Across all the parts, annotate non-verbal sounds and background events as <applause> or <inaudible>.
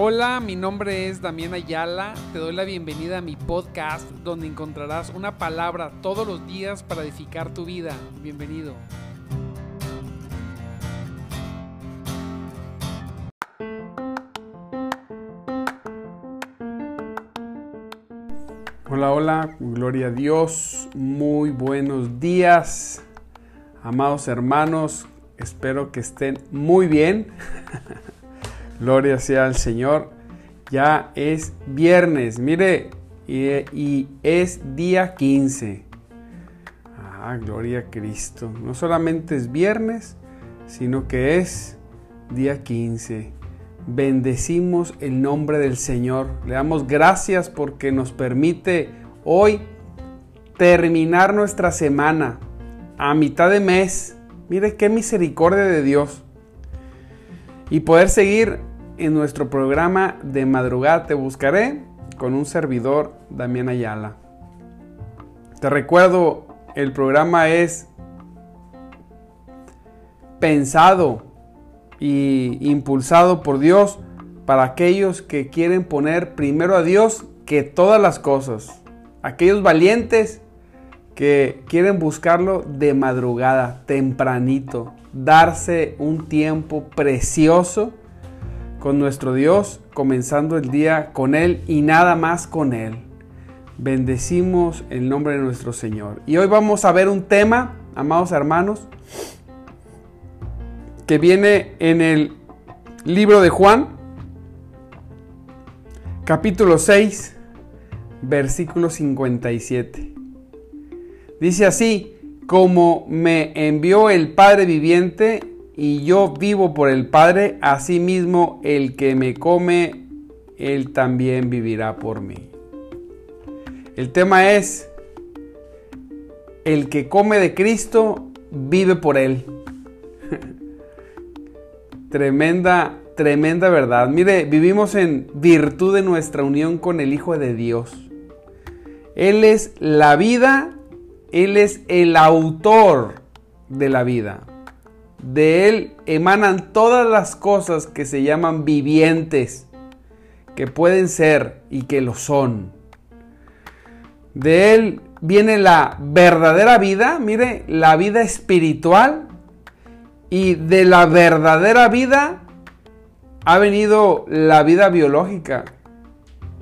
Hola, mi nombre es Damián Ayala. Te doy la bienvenida a mi podcast donde encontrarás una palabra todos los días para edificar tu vida. Bienvenido. Hola, hola, gloria a Dios, muy buenos días, amados hermanos, espero que estén muy bien, <laughs> gloria sea al Señor, ya es viernes, mire, y, es día 15, ah, gloria a Cristo, no solamente es viernes, sino que es día 15 bendecimos el nombre del Señor. Le damos gracias porque nos permite hoy terminar nuestra semana a mitad de mes. Mire qué misericordia de Dios. Y poder seguir en nuestro programa de madrugada Te Buscaré con un servidor, Damián Ayala. Te recuerdo, el programa es pensado y impulsado por Dios para aquellos que quieren poner primero a Dios que todas las cosas. Aquellos valientes que quieren buscarlo de madrugada, tempranito, darse un tiempo precioso con nuestro Dios, comenzando el día con Él y nada más con Él. Bendecimos el nombre de nuestro Señor. Y hoy vamos a ver un tema, amados hermanos, que viene en el libro de Juan, capítulo 6, versículo 57. Dice así, como me envió el Padre viviente y yo vivo por el Padre, asimismo el que me come, él también vivirá por mí. El tema es, el que come de Cristo vive por él. <laughs> Tremenda, tremenda verdad. Mire, vivimos en virtud de nuestra unión con el Hijo de Dios. Él es la vida, Él es el autor de la vida. De Él emanan todas las cosas que se llaman vivientes, que pueden ser y que lo son. De Él viene la verdadera vida, mire, la vida espiritual y de la verdadera vida ha venido la vida biológica.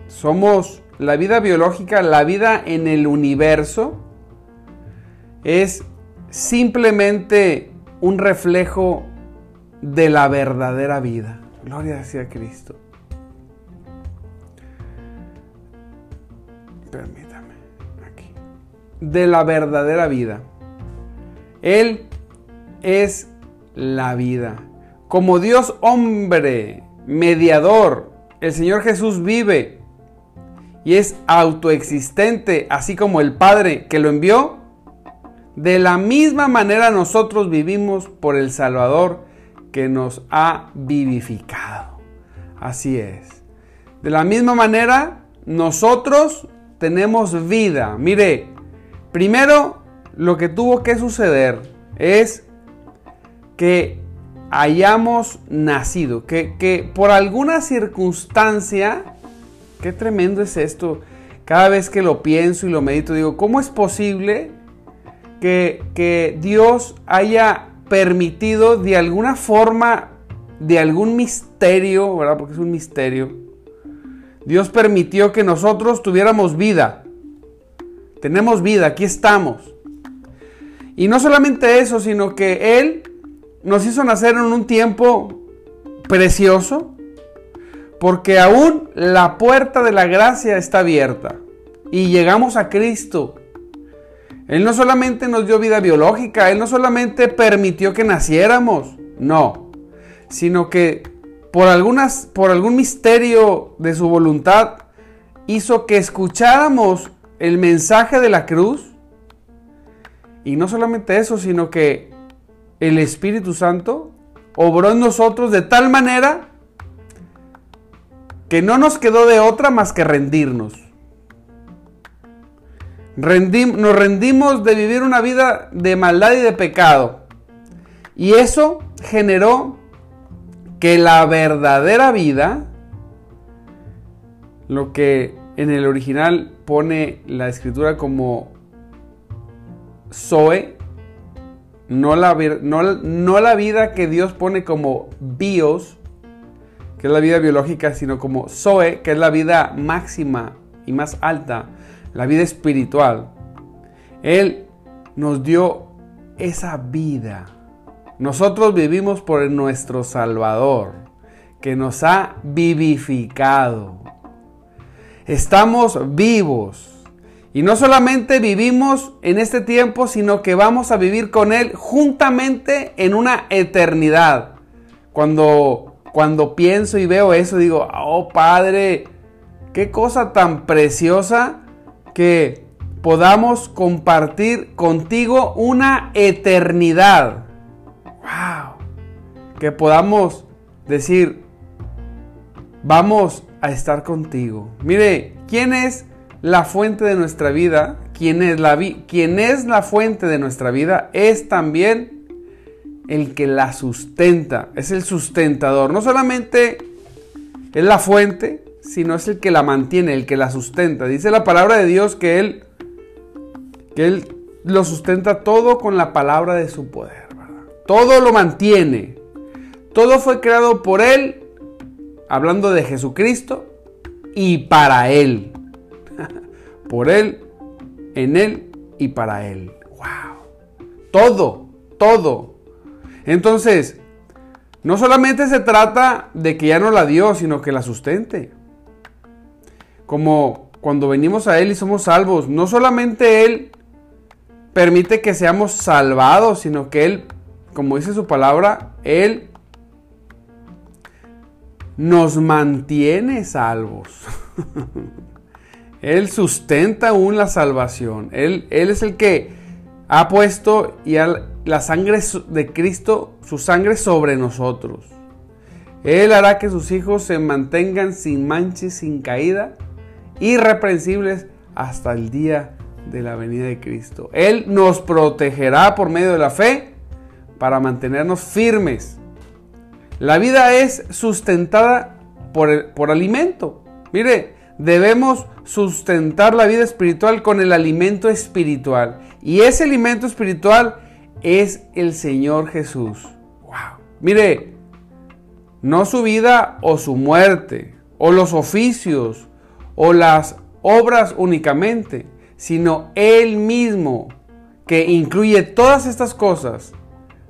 Somos la vida biológica, la vida en el universo es simplemente un reflejo de la verdadera vida. Gloria sea Cristo. Permítame, aquí. De la verdadera vida. Él es la vida. Como Dios hombre, mediador, el Señor Jesús vive y es autoexistente, así como el Padre que lo envió. De la misma manera nosotros vivimos por el Salvador que nos ha vivificado. Así es. De la misma manera nosotros tenemos vida. Mire, primero lo que tuvo que suceder es que hayamos nacido, que, por alguna circunstancia, qué tremendo es esto, cada vez que lo pienso y lo medito, digo, ¿cómo es posible que, Dios haya permitido de alguna forma, de algún misterio, ¿verdad? Porque es un misterio, Dios permitió que nosotros tuviéramos vida. Tenemos vida, aquí estamos. Y no solamente eso, sino que Él nos hizo nacer en un tiempo precioso, porque aún la puerta de la gracia está abierta y llegamos a Cristo. Él no solamente nos dio vida biológica, Él no solamente permitió que naciéramos, no, sino que por, algunas, por algún misterio de su voluntad hizo que escucháramos el mensaje de la cruz. Y no solamente eso, sino que el Espíritu Santo obró en nosotros de tal manera que no nos quedó de otra más que rendirnos. Nos rendimos de vivir una vida de maldad y de pecado. Y eso generó que la verdadera vida lo que en el original pone la escritura como Zoe, no la, no la vida que Dios pone como bios, que es la vida biológica, sino como Zoe, que es la vida máxima y más alta, la vida espiritual. Él nos dio esa vida. Nosotros vivimos por nuestro Salvador, que nos ha vivificado. Estamos vivos. Y no solamente vivimos en este tiempo, sino que vamos a vivir con Él juntamente en una eternidad. Cuando, cuando pienso y veo eso, digo, oh Padre, qué cosa tan preciosa que podamos compartir contigo una eternidad. ¡Wow! Que podamos decir, vamos a estar contigo. Mire, ¿quién es la fuente de nuestra vida? ¿Quién es la, quién es la fuente de nuestra vida? Es también el que la sustenta, es el sustentador. No solamente es la fuente, sino es el que la mantiene, el que la sustenta. Dice la palabra de Dios que Él que Él lo sustenta todo con la palabra de su poder. Todo lo mantiene. Todo fue creado por Él, hablando de Jesucristo, y para Él. <laughs> por Él, en Él y para Él. ¡Wow! Todo, todo. Entonces, no solamente se trata de que ya no la dio, sino que la sustente. Como cuando venimos a Él y somos salvos, no solamente Él permite que seamos salvados, sino que Él, como dice su palabra, Él nos mantiene salvos. <laughs> él sustenta aún la salvación. Él, él, es el que ha puesto y la sangre de Cristo, su sangre sobre nosotros. Él hará que sus hijos se mantengan sin manches, sin caída, irreprensibles hasta el día de la venida de Cristo. Él nos protegerá por medio de la fe para mantenernos firmes. La vida es sustentada por, por alimento. Mire, debemos sustentar la vida espiritual con el alimento espiritual. Y ese alimento espiritual es el Señor Jesús. Wow. Mire, no su vida o su muerte, o los oficios, o las obras únicamente, sino Él mismo, que incluye todas estas cosas.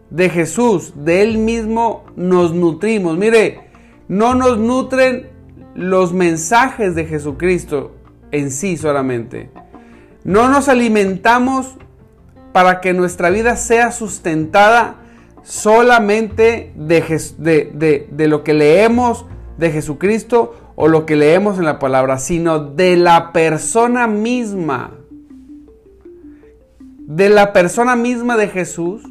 De Jesús, de Él mismo nos nutrimos. Mire, no nos nutren los mensajes de Jesucristo en sí solamente. No nos alimentamos para que nuestra vida sea sustentada solamente de, de, lo que leemos de Jesucristo o lo que leemos en la palabra, sino de la persona misma. De la persona misma de Jesús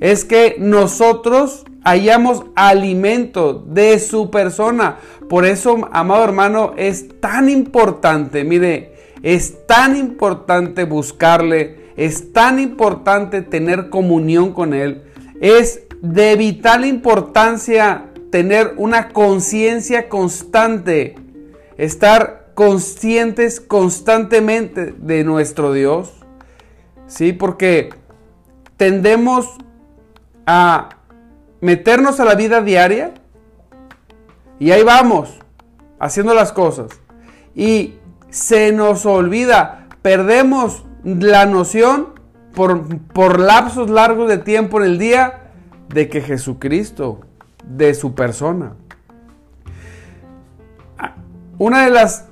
es que nosotros hallamos alimento de su persona. Por eso, amado hermano, es tan importante, mire, es tan importante buscarle, es tan importante tener comunión con Él, es de vital importancia tener una conciencia constante, estar conscientes constantemente de nuestro Dios. Sí, porque tendemos a meternos a la vida diaria y ahí vamos, haciendo las cosas. Y se nos olvida, perdemos la noción por, por lapsos largos de tiempo en el día de que Jesucristo de su persona. Una de las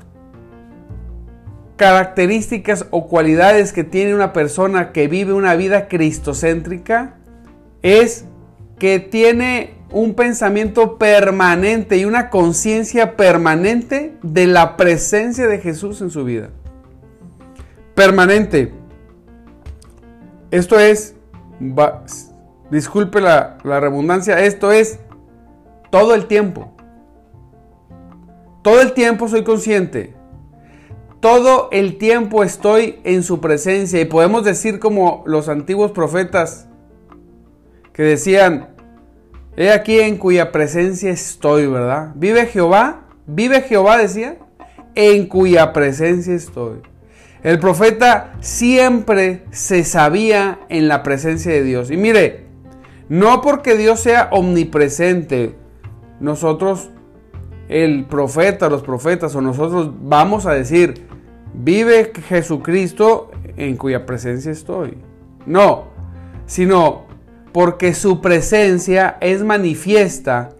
características o cualidades que tiene una persona que vive una vida cristocéntrica es que tiene un pensamiento permanente y una conciencia permanente de la presencia de Jesús en su vida. Permanente. Esto es, disculpe la, la redundancia, esto es todo el tiempo. Todo el tiempo soy consciente. Todo el tiempo estoy en su presencia. Y podemos decir como los antiguos profetas que decían, he aquí en cuya presencia estoy, ¿verdad? Vive Jehová, vive Jehová, decía, en cuya presencia estoy. El profeta siempre se sabía en la presencia de Dios. Y mire, no porque Dios sea omnipresente, nosotros, el profeta, los profetas o nosotros vamos a decir, vive Jesucristo en cuya presencia estoy. No, sino porque su presencia es manifiesta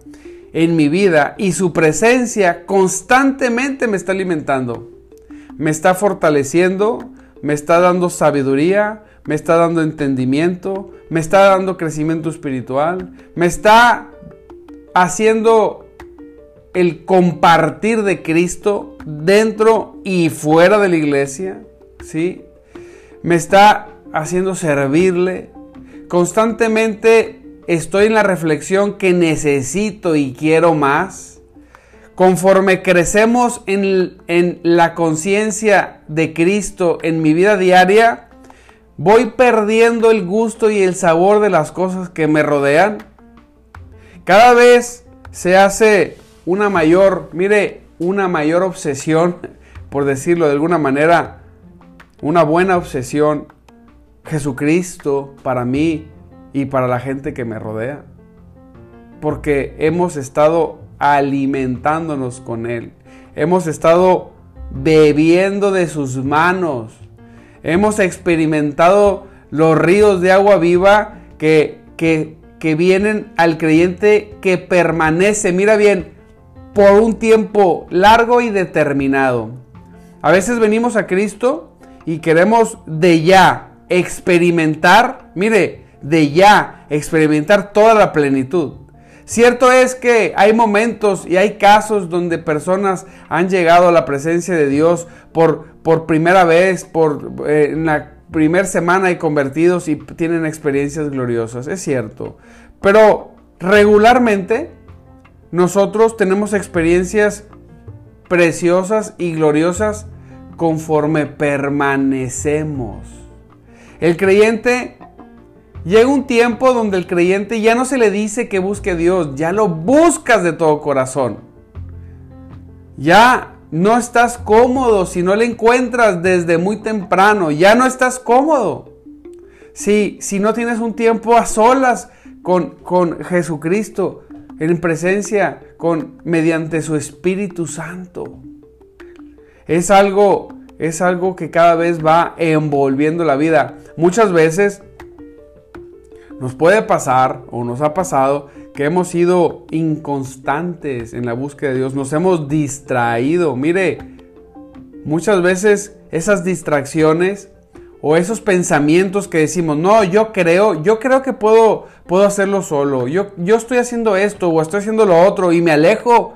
en mi vida y su presencia constantemente me está alimentando, me está fortaleciendo, me está dando sabiduría, me está dando entendimiento, me está dando crecimiento espiritual, me está haciendo el compartir de Cristo dentro y fuera de la iglesia, ¿sí? Me está haciendo servirle. Constantemente estoy en la reflexión que necesito y quiero más. Conforme crecemos en, en la conciencia de Cristo en mi vida diaria, voy perdiendo el gusto y el sabor de las cosas que me rodean. Cada vez se hace una mayor, mire, una mayor obsesión, por decirlo de alguna manera, una buena obsesión, Jesucristo para mí y para la gente que me rodea. Porque hemos estado alimentándonos con Él. Hemos estado bebiendo de sus manos. Hemos experimentado los ríos de agua viva que, que, que vienen al creyente que permanece, mira bien, por un tiempo largo y determinado. A veces venimos a Cristo y queremos de ya experimentar, mire, de ya experimentar toda la plenitud. Cierto es que hay momentos y hay casos donde personas han llegado a la presencia de Dios por, por primera vez, por eh, en la primera semana y convertidos y tienen experiencias gloriosas, es cierto. Pero regularmente nosotros tenemos experiencias preciosas y gloriosas conforme permanecemos. El creyente llega un tiempo donde el creyente ya no se le dice que busque a Dios, ya lo buscas de todo corazón. Ya no estás cómodo si no le encuentras desde muy temprano, ya no estás cómodo. Si, si no tienes un tiempo a solas con, con Jesucristo, en presencia con mediante su Espíritu Santo. Es algo es algo que cada vez va envolviendo la vida. Muchas veces nos puede pasar o nos ha pasado que hemos sido inconstantes en la búsqueda de Dios, nos hemos distraído. Mire, muchas veces esas distracciones o esos pensamientos que decimos, no, yo creo, yo creo que puedo, puedo hacerlo solo, yo, yo estoy haciendo esto o estoy haciendo lo otro y me alejo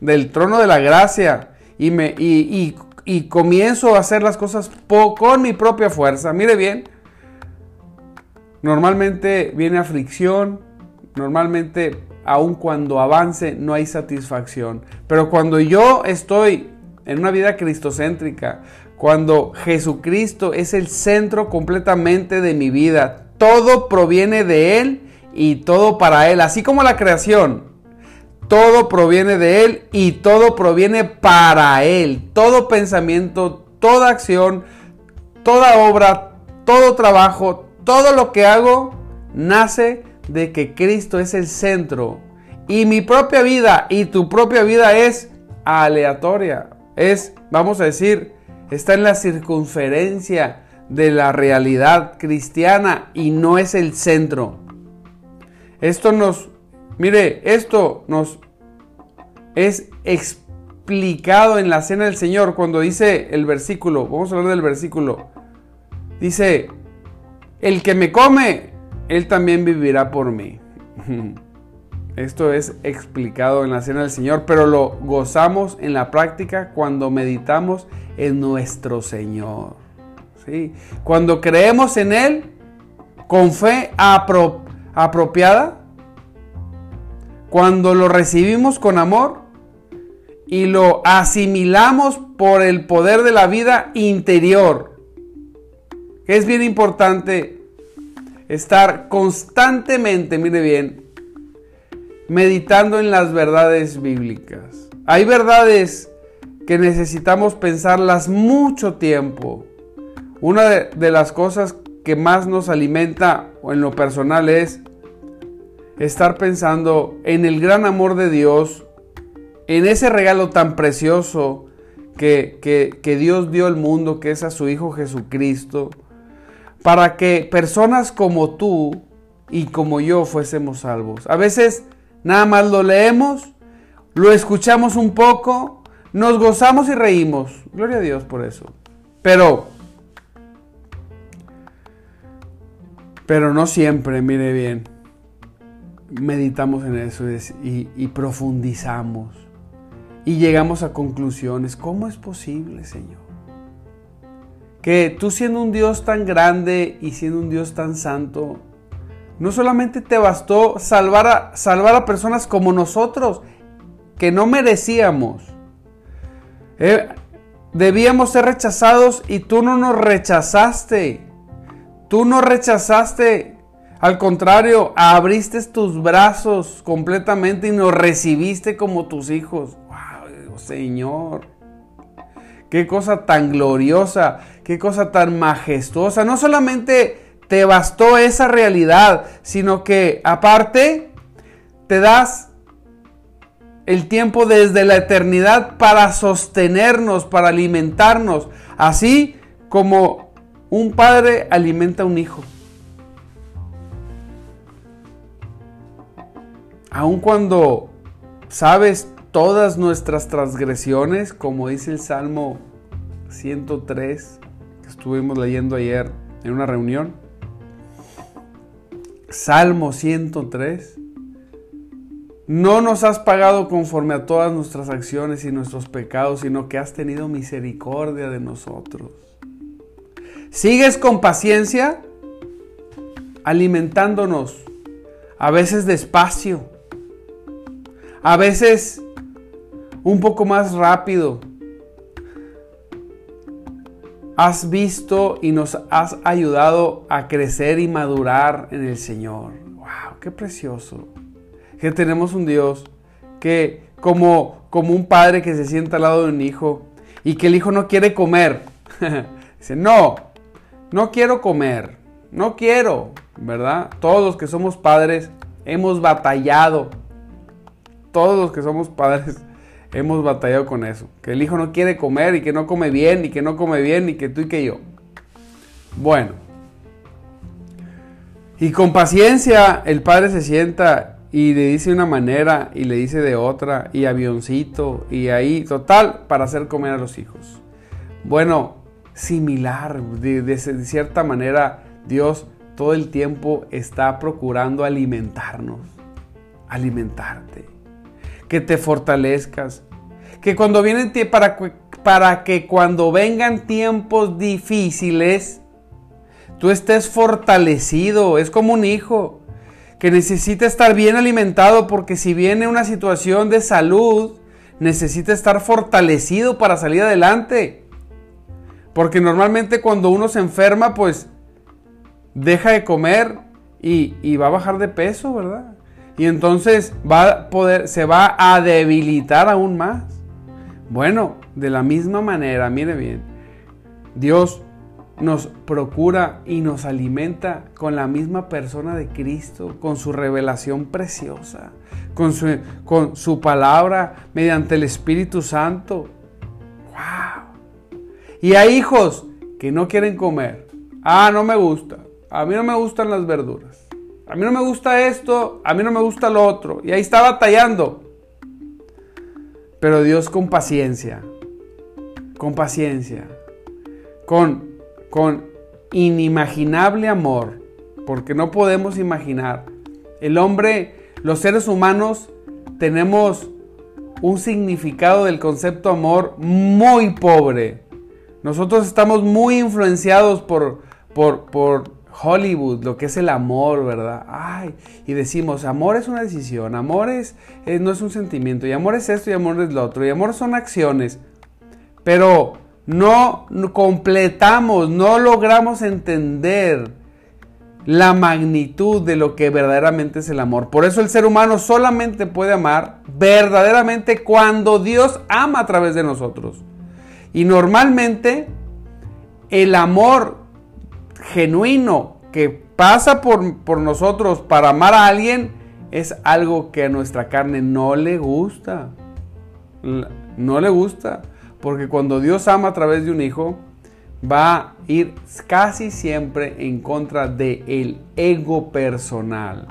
del trono de la gracia y, me, y, y, comienzo a hacer las cosas con mi propia fuerza. Mire bien, normalmente viene aflicción, normalmente aun cuando avance no hay satisfacción, pero cuando yo estoy en una vida cristocéntrica, cuando Jesucristo es el centro completamente de mi vida. Todo proviene de Él y todo para Él, así como la creación. Todo proviene de Él y todo proviene para Él. Todo pensamiento, toda acción, toda obra, todo trabajo, todo lo que hago nace de que Cristo es el centro. Y mi propia vida y tu propia vida es aleatoria. Es, vamos a decir, está en la circunferencia de la realidad cristiana y no es el centro. Esto nos, mire, esto nos es explicado en la cena del Señor cuando dice el versículo, vamos a hablar del versículo, dice, el que me come, él también vivirá por mí. <laughs> Esto es explicado en la cena del Señor, pero lo gozamos en la práctica cuando meditamos en nuestro Señor. ¿sí? Cuando creemos en Él con fe apropiada, cuando lo recibimos con amor y lo asimilamos por el poder de la vida interior. Es bien importante estar constantemente, mire bien, meditando en las verdades bíblicas. Hay verdades que necesitamos pensarlas mucho tiempo. Una de, las cosas que más nos alimenta o en lo personal es estar pensando en el gran amor de Dios, en ese regalo tan precioso que, que, Dios dio al mundo, que es a su Hijo Jesucristo, para que personas como tú y como yo fuésemos salvos. A veces nada más lo leemos, lo escuchamos un poco, nos gozamos y reímos. Gloria a Dios por eso. Pero, pero no siempre, mire bien meditamos en eso y, profundizamos y llegamos a conclusiones. ¿Cómo es posible, Señor? Que tú siendo un Dios tan grande y siendo un Dios tan santo, no solamente te bastó salvar a, salvar a personas como nosotros, que no merecíamos. Eh, debíamos ser rechazados y tú no nos rechazaste. Tú no rechazaste al contrario, abriste tus brazos completamente y nos recibiste como tus hijos. ¡Wow, Señor! Qué cosa tan gloriosa, qué cosa tan majestuosa. No solamente te bastó esa realidad, sino que aparte te das el tiempo desde la eternidad para sostenernos, para alimentarnos, así como un padre alimenta a un hijo. aun cuando sabes todas nuestras transgresiones, como dice el Salmo 103 que estuvimos leyendo ayer en una reunión, Salmo 103, no nos has pagado conforme a todas nuestras acciones y nuestros pecados, sino que has tenido misericordia de nosotros. Sigues con paciencia alimentándonos, a veces despacio, a veces un poco más rápido. Has visto y nos has ayudado a crecer y madurar en el Señor. ¡Wow! ¡Qué precioso! Que tenemos un Dios que como, como un padre que se sienta al lado de un hijo y que el hijo no quiere comer. <laughs> Dice, no, no quiero comer, no quiero, ¿verdad? Todos los que somos padres hemos batallado todos los que somos padres hemos batallado con eso. Que el hijo no quiere comer y que no come bien y que no come bien y que tú y que yo. Bueno. Y con paciencia el padre se sienta y le dice una manera y le dice de otra y avioncito y ahí total para hacer comer a los hijos. Bueno, similar, de, de cierta manera Dios todo el tiempo está procurando alimentarnos, alimentarte que te fortalezcas. Que cuando vienen para, para que cuando vengan tiempos difíciles, tú estés fortalecido. Es como un hijo que necesita estar bien alimentado porque si viene una situación de salud, necesita estar fortalecido para salir adelante. Porque normalmente cuando uno se enferma, pues deja de comer y, y va a bajar de peso, ¿verdad? Y entonces va a poder, se va a debilitar aún más. Bueno, de la misma manera, mire bien, Dios nos procura y nos alimenta con la misma persona de Cristo, con su revelación preciosa, con su, con su palabra mediante el Espíritu Santo. ¡Wow! Y hay hijos que no quieren comer. Ah, no me gusta. A mí no me gustan las verduras. A mí no me gusta esto, a mí no me gusta lo otro. Y ahí está batallando. Pero Dios con paciencia, con paciencia, con, con inimaginable amor, porque no podemos imaginar. El hombre, los seres humanos, tenemos un significado del concepto amor muy pobre. Nosotros estamos muy influenciados por, por, por Hollywood, lo que es el amor, ¿verdad? Ay, y decimos, amor es una decisión, amor es, no es un sentimiento, y amor es esto y amor es lo otro, y amor son acciones. Pero no completamos, no logramos entender la magnitud de lo que verdaderamente es el amor. Por eso el ser humano solamente puede amar verdaderamente cuando Dios ama a través de nosotros. Y normalmente el amor genuino que pasa por, por nosotros para amar a alguien es algo que a nuestra carne no le gusta. No le gusta. Porque cuando Dios ama a través de un hijo, va a ir casi siempre en contra del el ego personal.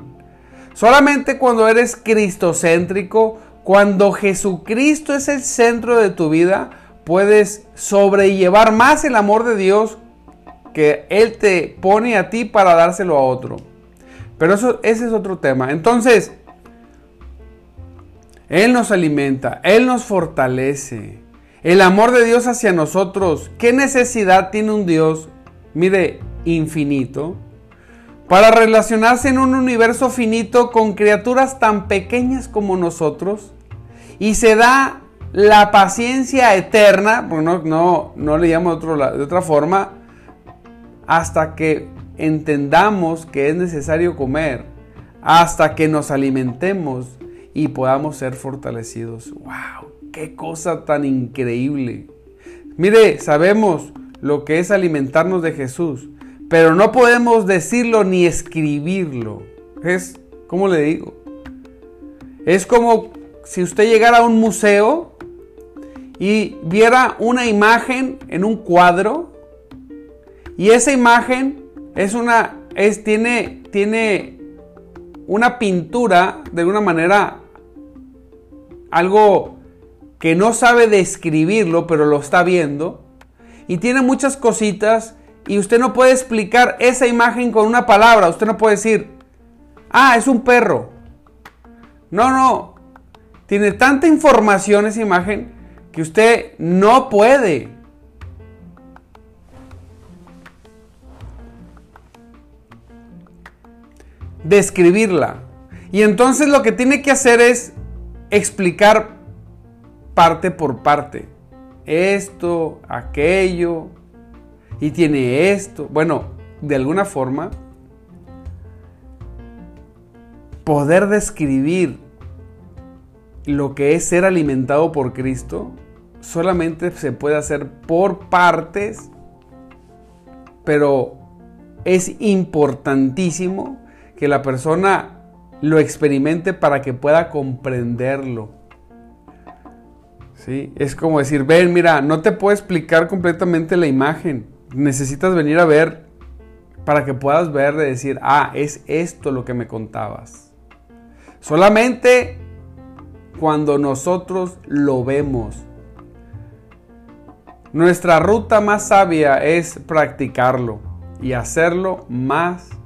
Solamente cuando eres cristocéntrico, cuando Jesucristo es el centro de tu vida, puedes sobrellevar más el amor de Dios que Él te pone a ti para dárselo a otro. Pero eso, ese es otro tema. Entonces, Él nos alimenta, Él nos fortalece. El amor de Dios hacia nosotros. ¿Qué necesidad tiene un Dios, mire, infinito, para relacionarse en un universo finito con criaturas tan pequeñas como nosotros? Y se da la paciencia eterna, porque no, no, no le llamo de, de otra forma, hasta que entendamos que es necesario comer, hasta que nos alimentemos y podamos ser fortalecidos. ¡Wow! ¡Qué cosa tan increíble! Mire, sabemos lo que es alimentarnos de Jesús, pero no podemos decirlo ni escribirlo. Es, ¿cómo le digo? Es como si usted llegara a un museo y viera una imagen en un cuadro y esa imagen es una, es, tiene, tiene una pintura de una manera, algo que no sabe describirlo, pero lo está viendo. Y tiene muchas cositas y usted no puede explicar esa imagen con una palabra. Usted no puede decir, ah, es un perro. No, no. Tiene tanta información esa imagen que usted no puede describirla. Y entonces lo que tiene que hacer es explicar parte por parte. Esto, aquello, y tiene esto. Bueno, de alguna forma, poder describir lo que es ser alimentado por Cristo solamente se puede hacer por partes, pero es importantísimo que la persona lo experimente para que pueda comprenderlo. ¿Sí? Es como decir, ven, mira, no te puedo explicar completamente la imagen. Necesitas venir a ver para que puedas ver y decir, ah, es esto lo que me contabas. Solamente cuando nosotros lo vemos. Nuestra ruta más sabia es practicarlo y hacerlo más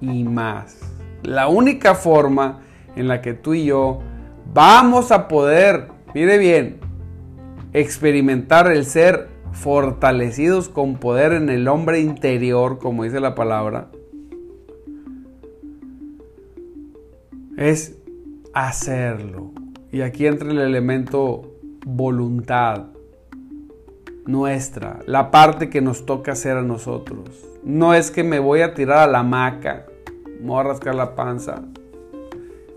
y más. La única forma en la que tú y yo vamos a poder, mire bien, experimentar el ser fortalecidos con poder en el hombre interior, como dice la palabra, es hacerlo. Y aquí entra el elemento voluntad nuestra, la parte que nos toca hacer a nosotros. No es que me voy a tirar a la hamaca, me voy a rascar la panza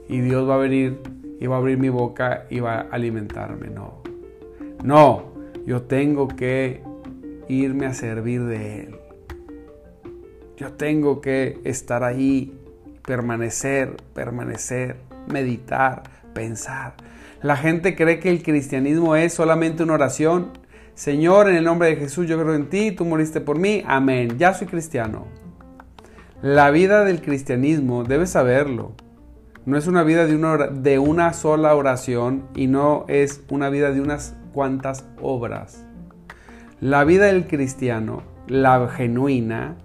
y Dios va a venir y va a abrir mi boca y va a alimentarme. No. No, yo tengo que irme a servir de Él. Yo tengo que estar ahí, permanecer, permanecer, meditar, pensar. La gente cree que el cristianismo es solamente una oración Señor, en el nombre de Jesús, yo creo en ti, tú moriste por mí, amén. Ya soy cristiano. La vida del cristianismo, debes saberlo, no es una vida de una, de una sola oración y no es una vida de unas cuantas obras. La vida del cristiano, la genuina,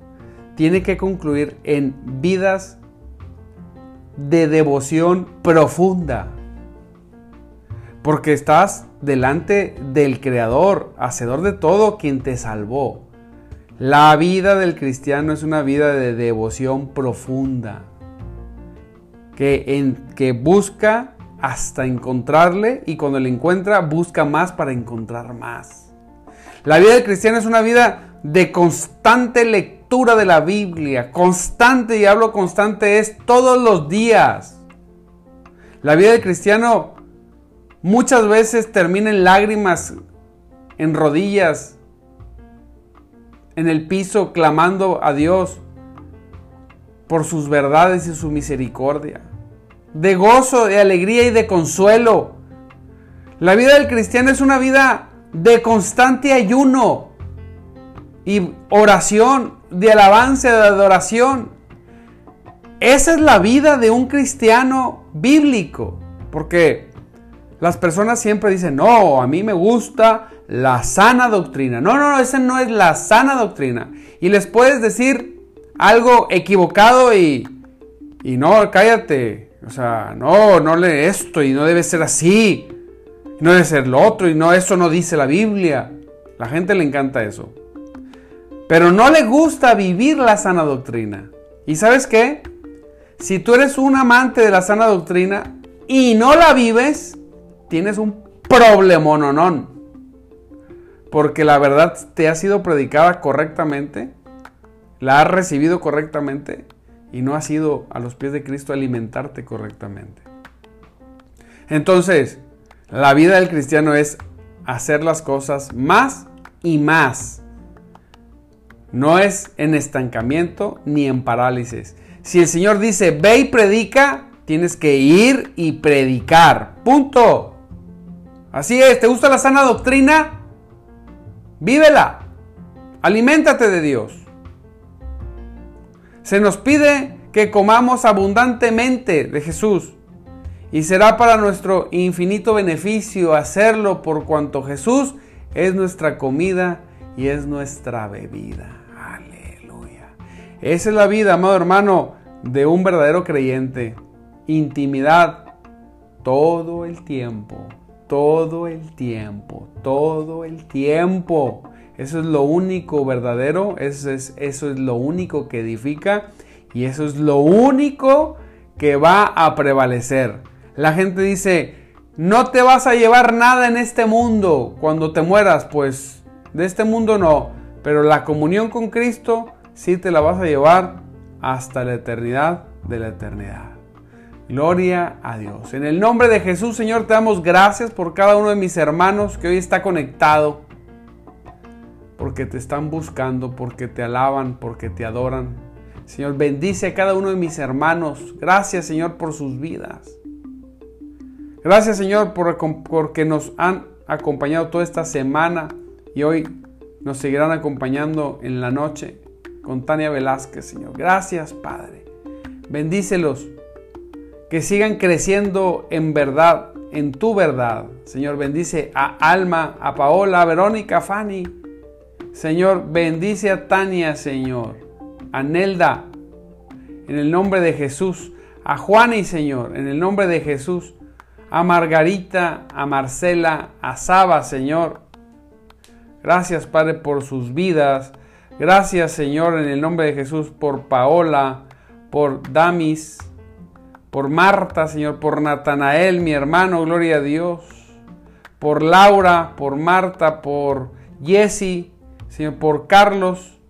tiene que concluir en vidas de devoción profunda. Porque estás delante del Creador, Hacedor de todo, quien te salvó. La vida del cristiano es una vida de devoción profunda, que, en, que busca hasta encontrarle y cuando le encuentra busca más para encontrar más. La vida del cristiano es una vida de constante lectura de la Biblia, constante, y hablo constante, es todos los días. La vida del cristiano muchas veces termina en lágrimas, en rodillas, en el piso, clamando a Dios por sus verdades y su misericordia, de gozo, de alegría y de consuelo. La vida del cristiano es una vida de constante ayuno y oración, de alabanza, de adoración. Esa es la vida de un cristiano bíblico, porque las personas siempre dicen, no, a mí me gusta la sana doctrina. No, no, no, esa no es la sana doctrina. Y les puedes decir algo equivocado y, y no, cállate. O sea, no, no lee esto y no debe ser así. No debe ser lo otro y no, eso no dice la Biblia. La gente le encanta eso. Pero no le gusta vivir la sana doctrina. ¿Y sabes qué? Si tú eres un amante de la sana doctrina y no la vives, tienes un problemononón. Porque la verdad te ha sido predicada correctamente, la has recibido correctamente y no has ido a los pies de Cristo alimentarte correctamente. Entonces, la vida del cristiano es hacer las cosas más y más. No es en estancamiento ni en parálisis. Si el Señor dice, ve y predica, tienes que ir y predicar. Punto. Así es, ¿te gusta la sana doctrina? Vívela. Aliméntate de Dios. Se nos pide que comamos abundantemente de Jesús y será para nuestro infinito beneficio hacerlo por cuanto Jesús es nuestra comida y es nuestra bebida. Aleluya. Esa es la vida, amado hermano, de un verdadero creyente. Intimidad todo el tiempo, todo el tiempo, todo el tiempo. Eso es lo único verdadero, eso es, lo único que edifica y eso es lo único que va a prevalecer. La gente dice, no te vas a llevar nada en este mundo cuando te mueras. Pues de este mundo no, pero la comunión con Cristo sí te la vas a llevar hasta la eternidad de la eternidad. Gloria a Dios. En el nombre de Jesús, Señor, te damos gracias por cada uno de mis hermanos que hoy está conectado. Porque te están buscando, porque te alaban, porque te adoran. Señor, bendice a cada uno de mis hermanos. Gracias, Señor, por sus vidas. Gracias Señor por, porque nos han acompañado toda esta semana y hoy nos seguirán acompañando en la noche con Tania Velázquez, Señor. Gracias Padre. Bendícelos. Que sigan creciendo en verdad, en tu verdad. Señor, bendice a Alma, a Paola, a Verónica, a Fanny. Señor, bendice a Tania, Señor. A Nelda, en el nombre de Jesús. A Juani, Señor, en el nombre de Jesús a Margarita, a Marcela, a Saba, Señor. Gracias, Padre, por sus vidas. Gracias, Señor, en el nombre de Jesús, por Paola, por Damis, por Marta, Señor, por Natanael, mi hermano, gloria a Dios. Por Laura, por Marta, por Jesse, Señor, por Carlos,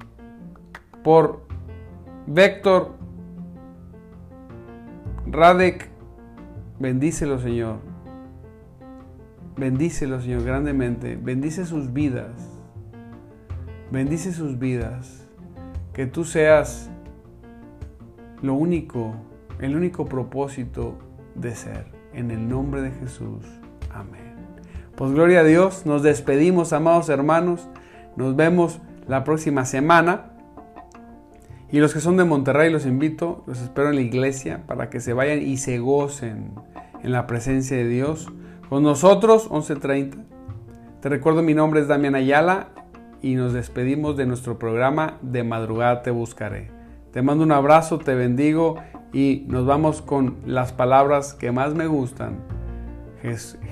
por Víctor, Radek, Bendícelo, Señor. Bendícelo, Señor, grandemente. Bendice sus vidas. Bendice sus vidas. Que tú seas lo único, el único propósito de ser. En el nombre de Jesús. Amén. Pues gloria a Dios. Nos despedimos, amados hermanos. Nos vemos la próxima semana. Y los que son de Monterrey los invito, los espero en la iglesia para que se vayan y se gocen en la presencia de Dios. Con nosotros, 11.30. Te recuerdo, mi nombre es Damián Ayala y nos despedimos de nuestro programa De madrugada te buscaré. Te mando un abrazo, te bendigo y nos vamos con las palabras que más me gustan.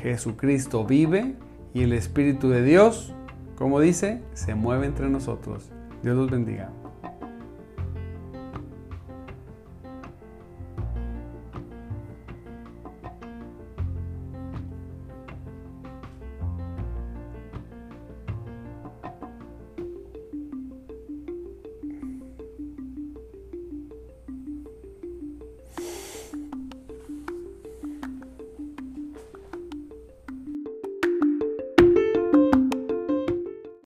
Jesucristo vive y el Espíritu de Dios, como dice, se mueve entre nosotros. Dios los bendiga.